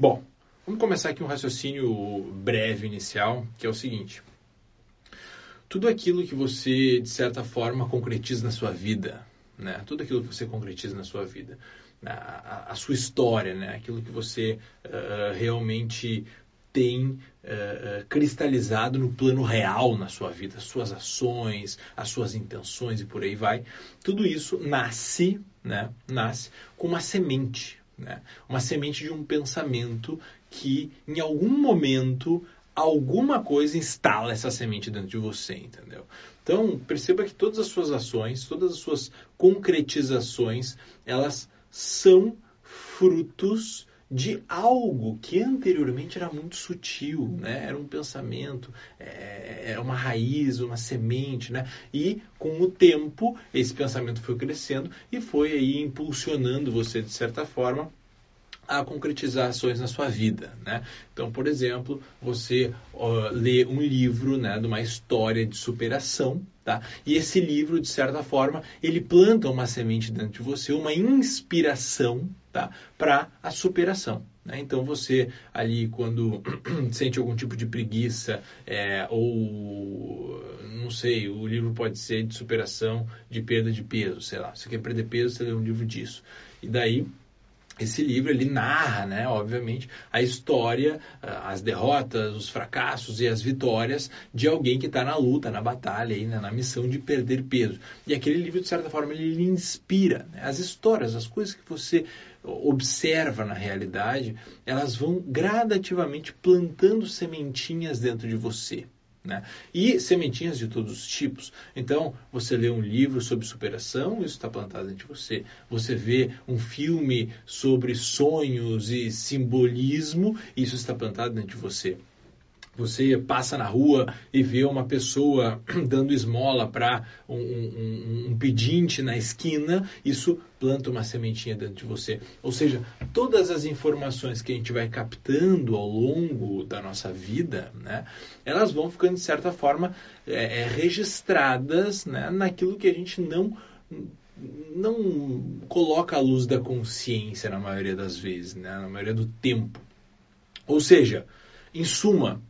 Bom, vamos começar aqui um raciocínio breve inicial, que é o seguinte. Tudo aquilo que você, de certa forma, concretiza na sua vida, né? Tudo aquilo que você concretiza na sua vida, a, a, a sua história, né? Aquilo que você uh, realmente tem uh, cristalizado no plano real na sua vida, as suas ações, as suas intenções e por aí vai. Tudo isso nasce, né? Nasce com uma semente, né? Uma semente de um pensamento que em algum momento alguma coisa instala essa semente dentro de você, entendeu? Então, perceba que todas as suas ações, todas as suas concretizações, elas são frutos de algo que anteriormente era muito sutil, né? Era um pensamento, é, era uma raiz, uma semente, né? E com o tempo esse pensamento foi crescendo e foi aí impulsionando você de certa forma a concretizar ações na sua vida, né? Então, por exemplo, você uh, lê um livro, né, de uma história de superação, tá? E esse livro, de certa forma, ele planta uma semente dentro de você, uma inspiração, tá? Para a superação. Né? Então, você ali, quando sente algum tipo de preguiça, é, ou não sei, o livro pode ser de superação, de perda de peso, sei lá. Você quer perder peso, você lê um livro disso. E daí esse livro ele narra, né, obviamente, a história, ah, as derrotas, os fracassos e as vitórias de alguém que está na luta, na batalha, aí, né, na missão de perder peso. E aquele livro, de certa forma, ele lhe inspira. Né? As histórias, as coisas que você observa na realidade, elas vão gradativamente plantando sementinhas dentro de você. Né? E sementinhas de todos os tipos. Então, você lê um livro sobre superação, isso está plantado dentro de você. Você vê um filme sobre sonhos e simbolismo, isso está plantado dentro de você. Você passa na rua e vê uma pessoa dando esmola para um, um, um, pedinte na esquina, isso planta uma sementinha dentro de você. Ou seja, todas as informações que a gente vai captando ao longo da nossa vida, né, elas vão ficando, de certa forma, é, é, registradas né, naquilo que a gente não não coloca a luz da consciência na maioria das vezes, né, na maioria do tempo. Ou seja, em suma,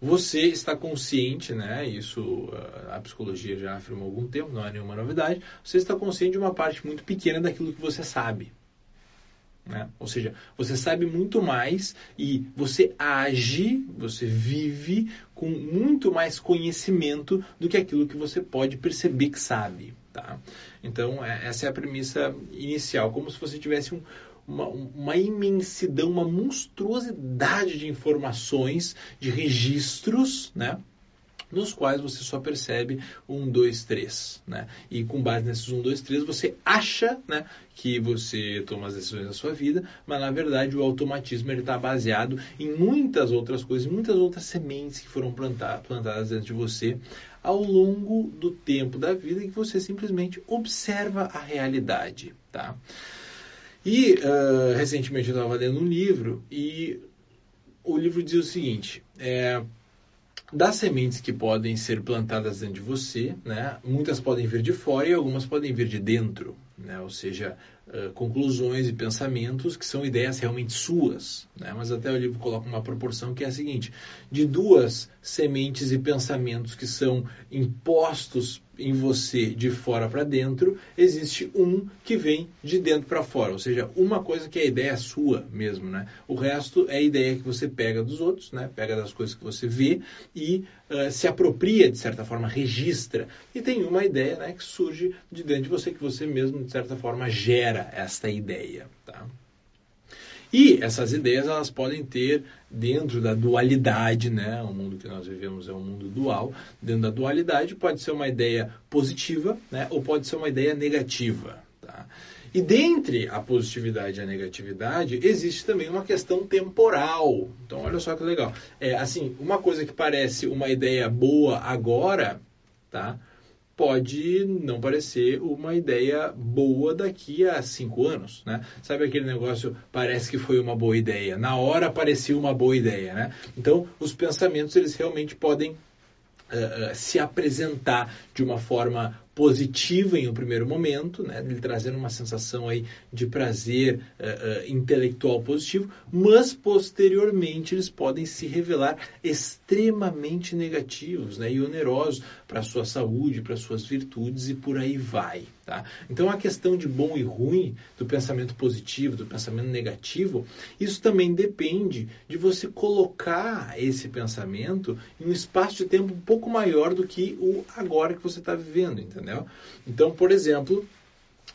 você está consciente, né? Isso a psicologia já afirmou há algum tempo, não é nenhuma novidade. Você está consciente de uma parte muito pequena daquilo que você sabe. Né? Ou seja, você sabe muito mais e você age, você vive com muito mais conhecimento do que aquilo que você pode perceber que sabe. Tá? Então, é, essa é a premissa inicial, como se você tivesse um, uma, uma imensidão, uma monstruosidade de informações, de registros, né? nos quais você só percebe um, dois, três, né? E com base nesses um, dois, três, você acha, né, que você toma as decisões da sua vida, mas na verdade o automatismo está baseado em muitas outras coisas, muitas outras sementes que foram plantadas, plantadas dentro de você ao longo do tempo da vida e que você simplesmente observa a realidade, tá? E uh, recentemente eu estava lendo um livro e o livro diz o seguinte: é, das sementes que podem ser plantadas dentro de você, né, muitas podem vir de fora e algumas podem vir de dentro né? ou seja, uh, conclusões e pensamentos que são ideias realmente suas. Né? Mas até o livro coloca uma proporção que é a seguinte: de duas sementes e pensamentos que são impostos em você de fora para dentro, existe um que vem de dentro para fora, ou seja, uma coisa que é a ideia sua mesmo, né? O resto é a ideia que você pega dos outros, né? Pega das coisas que você vê e uh, se apropria de certa forma, registra. E tem uma ideia, né, que surge de dentro de você que você mesmo de certa forma, gera esta ideia. Tá? E essas ideias elas podem ter dentro da dualidade, né? O mundo que nós vivemos é um mundo dual. Dentro da dualidade pode ser uma ideia positiva, né? Ou pode ser uma ideia negativa, tá? E dentre a positividade e a negatividade existe também uma questão temporal. Então olha só que legal. É assim, uma coisa que parece uma ideia boa agora, tá? Pode não parecer uma ideia boa daqui a cinco anos, né? Sabe aquele negócio, parece que foi uma boa ideia, na hora parecia uma boa ideia, né? Então, os pensamentos, eles realmente podem uh, se apresentar de uma forma positiva em um primeiro momento, né, lhe trazendo uma sensação aí de prazer uh, uh, intelectual positivo, mas posteriormente eles podem se revelar extremamente negativos né, e onerosos para a sua saúde, para suas virtudes e por aí vai. Tá? Então a questão de bom e ruim, do pensamento positivo, do pensamento negativo, isso também depende de você colocar esse pensamento em um espaço de tempo um pouco maior do que o agora que você está vivendo, entendeu? Então, por exemplo,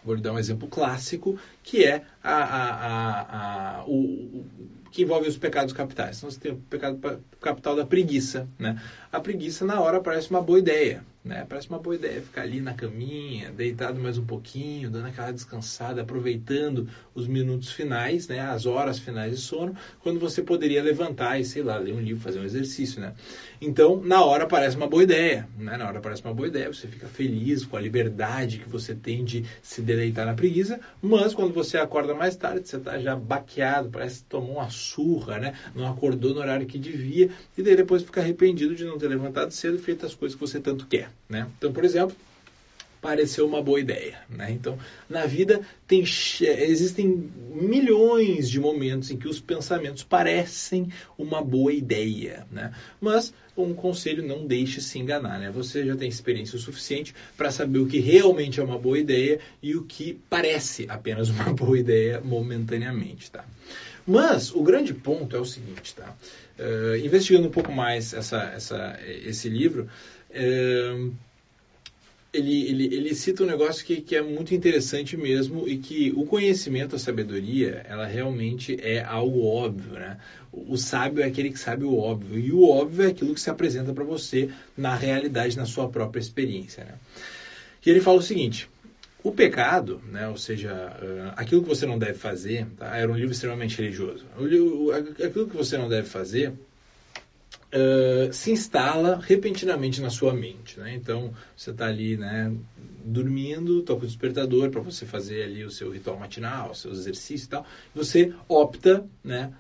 vou lhe dar um exemplo clássico, que é a, a, a, a o, que envolve os pecados capitais. Então, você tem o pecado capital da preguiça. Né? A preguiça, na hora, parece uma boa ideia. Né? Parece uma boa ideia ficar ali na caminha, deitado mais um pouquinho, dando aquela descansada, aproveitando os minutos finais, né? as horas finais de sono, quando você poderia levantar e, sei lá, ler um livro, fazer um exercício. Né? Então, na hora parece uma boa ideia. Né? Na hora parece uma boa ideia, você fica feliz com a liberdade que você tem de se deleitar na preguiça, mas quando você acorda mais tarde, você está já baqueado, parece que tomou uma surra, né? não acordou no horário que devia, e daí depois fica arrependido de não ter levantado cedo e feito as coisas que você tanto quer. Né? Então, por exemplo, pareceu uma boa ideia. Né? Então, na vida tem, existem milhões de momentos em que os pensamentos parecem uma boa ideia. Né? Mas um conselho não deixe se enganar. Né? Você já tem experiência o suficiente para saber o que realmente é uma boa ideia e o que parece apenas uma boa ideia momentaneamente. Tá? Mas o grande ponto é o seguinte, tá? Uh, investigando um pouco mais essa, essa, esse livro, ele, ele, ele cita um negócio que, que é muito interessante mesmo e que o conhecimento, a sabedoria, ela realmente é algo óbvio, né? O sábio é aquele que sabe o óbvio e o óbvio é aquilo que se apresenta para você na realidade, na sua própria experiência, né? E ele fala o seguinte, o pecado, né, ou seja, aquilo que você não deve fazer, tá? era um livro extremamente religioso. Aquilo que você não deve fazer se instala repentinamente na sua mente. Né? Então, você está ali né, dormindo, toca o despertador para você fazer ali o seu ritual matinal, o seu exercício e tal. Você opta, né,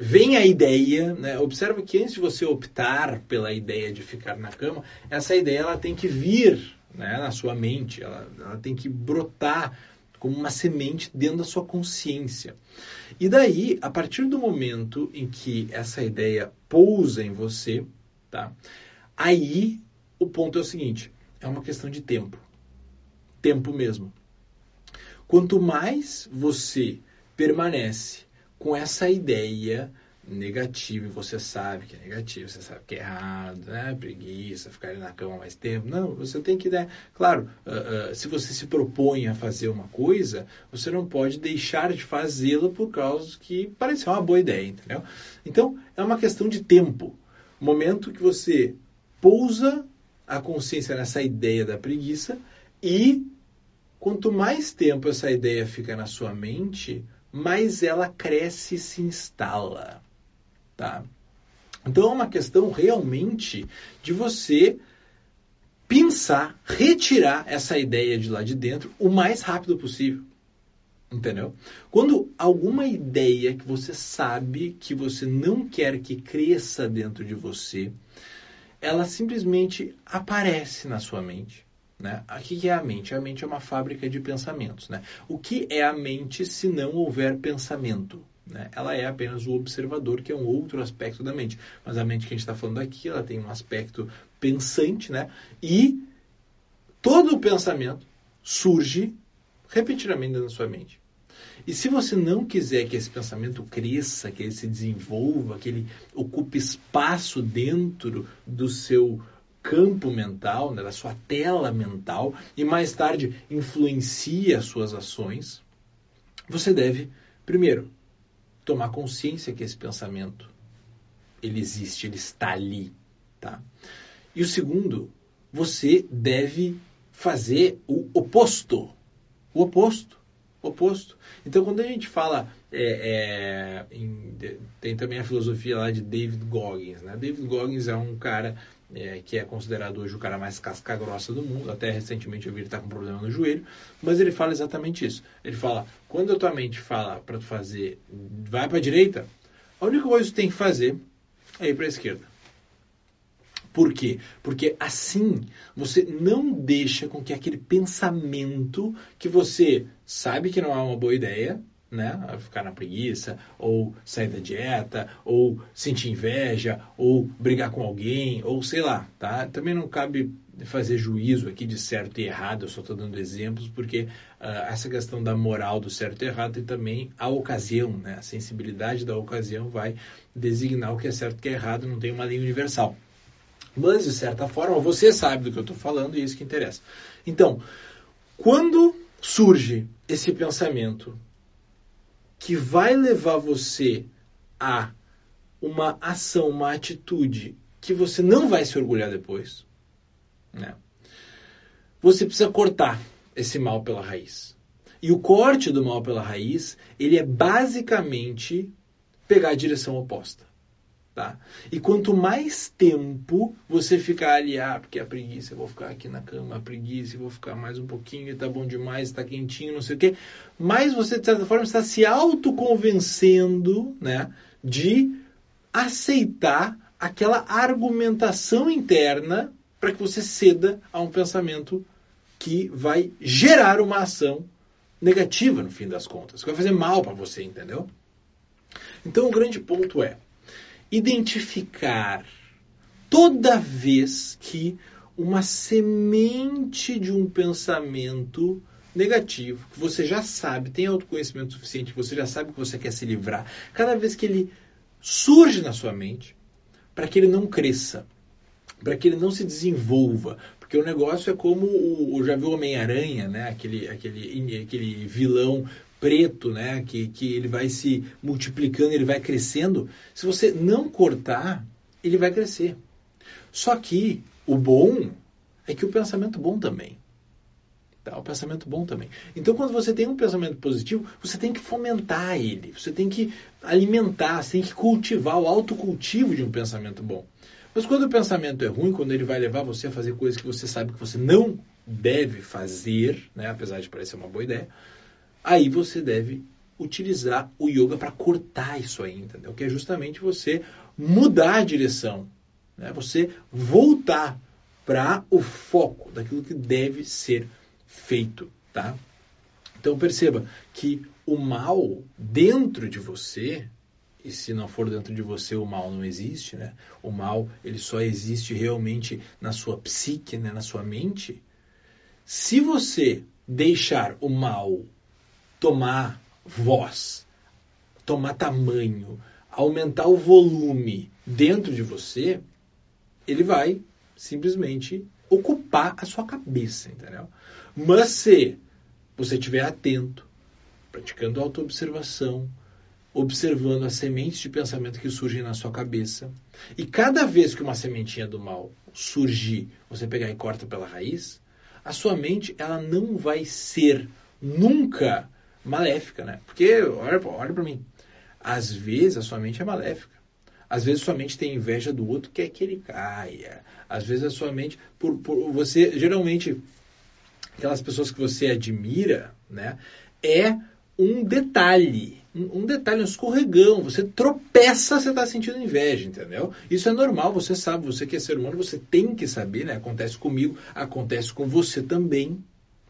vem a ideia, né? observa que antes de você optar pela ideia de ficar na cama, essa ideia ela tem que vir né, na sua mente, ela, ela tem que brotar como uma semente dentro da sua consciência. E daí, a partir do momento em que essa ideia pousa em você, tá? Aí o ponto é o seguinte: é uma questão de tempo. Tempo mesmo. Quanto mais você permanece com essa ideia negativo e você sabe que é negativo, você sabe que é errado, né? Preguiça, ficar na cama mais tempo. Não, você tem que, né? Claro, uh, uh, se você se propõe a fazer uma coisa, você não pode deixar de fazê-la por causa que pareceu uma boa ideia, entendeu? Então, é uma questão de tempo. O momento que você pousa a consciência nessa ideia da preguiça e quanto mais tempo essa ideia fica na sua mente, mais ela cresce e se instala. Tá? Então é uma questão realmente de você pensar, retirar essa ideia de lá de dentro o mais rápido possível. Entendeu? Quando alguma ideia que você sabe que você não quer que cresça dentro de você, ela simplesmente aparece na sua mente. Né? O que é a mente? A mente é uma fábrica de pensamentos. Né? O que é a mente se não houver pensamento? Né? Ela é apenas o observador, que é um outro aspecto da mente. Mas a mente que a gente está falando aqui, ela tem um aspecto pensante, né? E todo o pensamento surge repentinamente na sua mente. E se você não quiser que esse pensamento cresça, que ele se desenvolva, que ele ocupe espaço dentro do seu campo mental, né, da sua tela mental, e mais tarde influencia as suas ações, você deve, primeiro, tomar consciência que esse pensamento ele existe, ele está ali, tá? E o segundo, você deve fazer o oposto, o oposto, o oposto. Então, quando a gente fala, é, é, em, tem também a filosofia lá de David Goggins, né? David Goggins é um cara é, que é considerado hoje o cara mais casca grossa do mundo. Até recentemente eu vi ele estar tá com problema no joelho, mas ele fala exatamente isso. Ele fala: quando a tua mente fala para tu fazer, vai para a direita, a única coisa que tu tem que fazer é ir para a esquerda. Por quê? Porque assim você não deixa com que aquele pensamento que você sabe que não é uma boa ideia, né? Ficar na preguiça, ou sair da dieta, ou sentir inveja, ou brigar com alguém, ou sei lá, tá? Também não cabe fazer juízo aqui de certo e errado, eu só estou dando exemplos, porque uh, essa questão da moral do certo e errado e também a ocasião, né? A sensibilidade da ocasião vai designar o que é certo e o que é errado, não tem uma linha universal. Mas, de certa forma, você sabe do que eu estou falando e é isso que interessa. Então, quando surge esse pensamento que vai levar você a uma ação, uma atitude que você não vai se orgulhar depois, né? Você precisa cortar esse mal pela raiz. E o corte do mal pela raiz, ele é basicamente pegar a direção oposta. Tá? E quanto mais tempo você ficar ali, ah, porque a preguiça, eu vou ficar aqui na cama, a preguiça, eu vou ficar mais um pouquinho, tá bom demais, tá quentinho, não sei o quê, mais você, de certa forma, está se autoconvencendo né, de aceitar aquela argumentação interna para que você ceda a um pensamento que vai gerar uma ação negativa no fim das contas, que vai fazer mal para você, entendeu? Então o grande ponto é identificar toda vez que uma semente de um pensamento negativo, que você já sabe, tem autoconhecimento suficiente, você já sabe que você quer se livrar, cada vez que ele surge na sua mente, para que ele não cresça, para que ele não se desenvolva, porque o negócio é como o, já viu Homem-Aranha, né? Aquele, aquele, aquele vilão preto, né? Que, que ele vai se multiplicando, ele vai crescendo. Se você não cortar, ele vai crescer. Só que o bom é que o pensamento bom também. Tá? O pensamento bom também. Então, quando você tem um pensamento positivo, você tem que fomentar ele, você tem que alimentar, você tem que cultivar o autocultivo de um pensamento bom. Mas quando o pensamento é ruim, quando ele vai levar você a fazer coisas que você sabe que você não deve fazer, né, apesar de parecer uma boa ideia, aí você deve utilizar o yoga para cortar isso aí, entendeu? Que é justamente você mudar a direção, né? Você voltar para o foco daquilo que deve ser feito, tá? Então perceba que o mal dentro de você, e se não for dentro de você o mal não existe, né? O mal ele só existe realmente na sua psique, né? na sua mente. Se você deixar o mal tomar voz, tomar tamanho, aumentar o volume dentro de você, ele vai simplesmente ocupar a sua cabeça, entendeu? Mas se você estiver atento, praticando autoobservação, observando as sementes de pensamento que surgem na sua cabeça, e cada vez que uma sementinha do mal surgir, você pegar e corta pela raiz, a sua mente ela não vai ser nunca maléfica, né? Porque, olha, olha para mim, às vezes a sua mente é maléfica. Às vezes a sua mente tem inveja do outro, quer que ele caia. Às vezes a sua mente, por, por você, geralmente, aquelas pessoas que você admira, né? É um detalhe, um, um detalhe, um escorregão. Você tropeça, você está sentindo inveja, entendeu? Isso é normal, você sabe, você que é ser humano, você tem que saber, né? Acontece comigo, acontece com você também,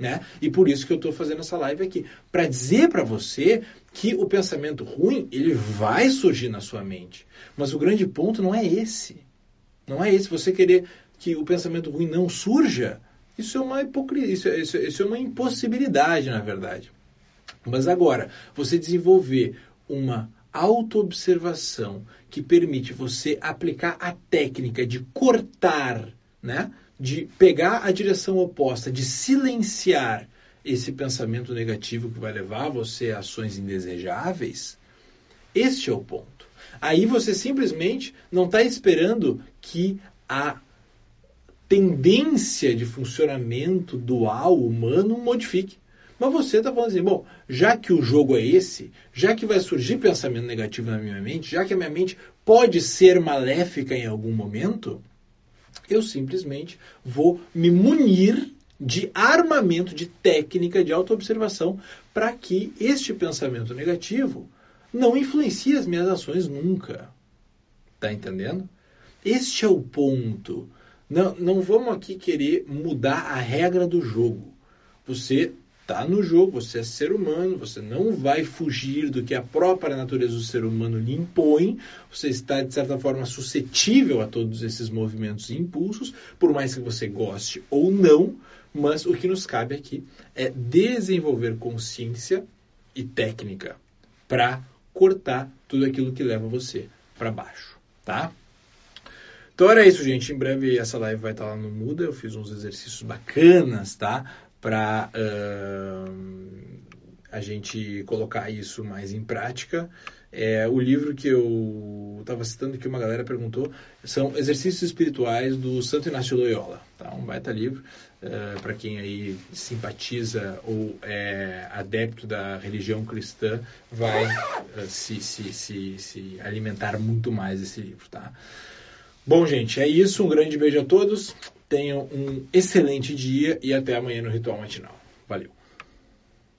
né? E por isso que eu estou fazendo essa live aqui, para dizer para você que o pensamento ruim ele vai surgir na sua mente, mas o grande ponto não é esse, não é esse. Você querer que o pensamento ruim não surja, isso é uma hipocrisia, isso, é, isso, é, isso é uma impossibilidade, na verdade. Mas agora, você desenvolver uma autoobservação que permite você aplicar a técnica de cortar, né? De pegar a direção oposta, de silenciar esse pensamento negativo que vai levar você a ações indesejáveis, este é o ponto. Aí você simplesmente não está esperando que a tendência de funcionamento dual humano modifique. Mas você está falando assim, bom, já que o jogo é esse, já que vai surgir pensamento negativo na minha mente, já que a minha mente pode ser maléfica em algum momento, eu simplesmente vou me munir de armamento, de técnica de autoobservação para que este pensamento negativo não influencie as minhas ações nunca. Tá entendendo? Este é o ponto. Não, não vamos aqui querer mudar a regra do jogo. Você está no jogo, você é ser humano, você não vai fugir do que a própria natureza do ser humano lhe impõe, você está, de certa forma, suscetível a todos esses movimentos e impulsos, por mais que você goste ou não, mas o que nos cabe aqui é desenvolver consciência e técnica para cortar tudo aquilo que leva você para baixo, tá? Então era isso, gente. Em breve essa live vai estar lá no Muda. Eu fiz uns exercícios bacanas, tá? Para uh, a gente colocar isso mais em prática. É, o livro que eu estava citando que uma galera perguntou são Exercícios Espirituais do Santo Inácio Loyola. Tá? Um baita livro uh, para quem aí simpatiza ou é adepto da religião cristã vai uh, se, se, se, se alimentar muito mais desse livro. Tá? Bom, gente, é isso. Um grande beijo a todos. Tenham um excelente dia e até amanhã no Ritual Matinal. Valeu!